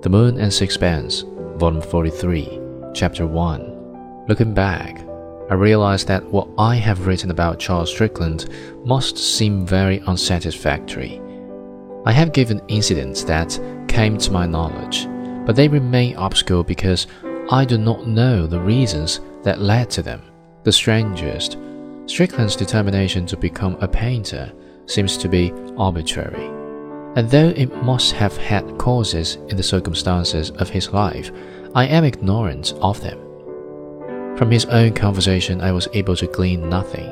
The Moon and Sixpence, Volume 43, Chapter 1. Looking back, I realized that what I have written about Charles Strickland must seem very unsatisfactory. I have given incidents that came to my knowledge, but they remain obscure because I do not know the reasons that led to them. The strangest, Strickland's determination to become a painter seems to be arbitrary. And though it must have had causes in the circumstances of his life, I am ignorant of them. From his own conversation, I was able to glean nothing.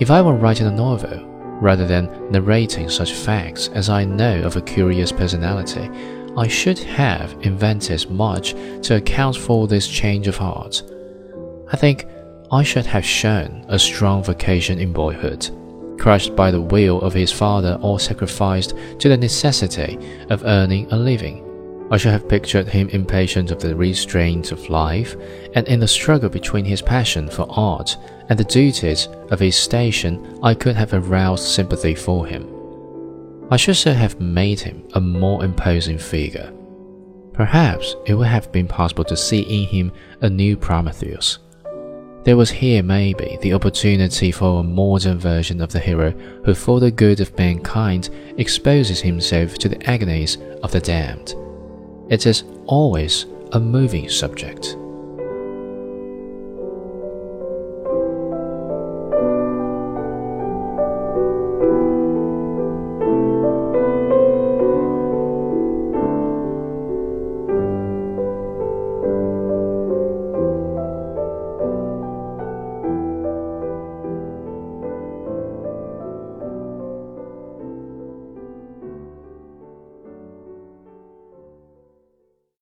If I were writing a novel, rather than narrating such facts as I know of a curious personality, I should have invented much to account for this change of heart. I think I should have shown a strong vocation in boyhood, crushed by the will of his father or sacrificed to the necessity of earning a living. I should have pictured him impatient of the restraints of life, and in the struggle between his passion for art and the duties of his station, I could have aroused sympathy for him. I should so have made him a more imposing figure. Perhaps it would have been possible to see in him a new Prometheus. There was here, maybe, the opportunity for a modern version of the hero who, for the good of mankind, exposes himself to the agonies of the damned. It is always a moving subject.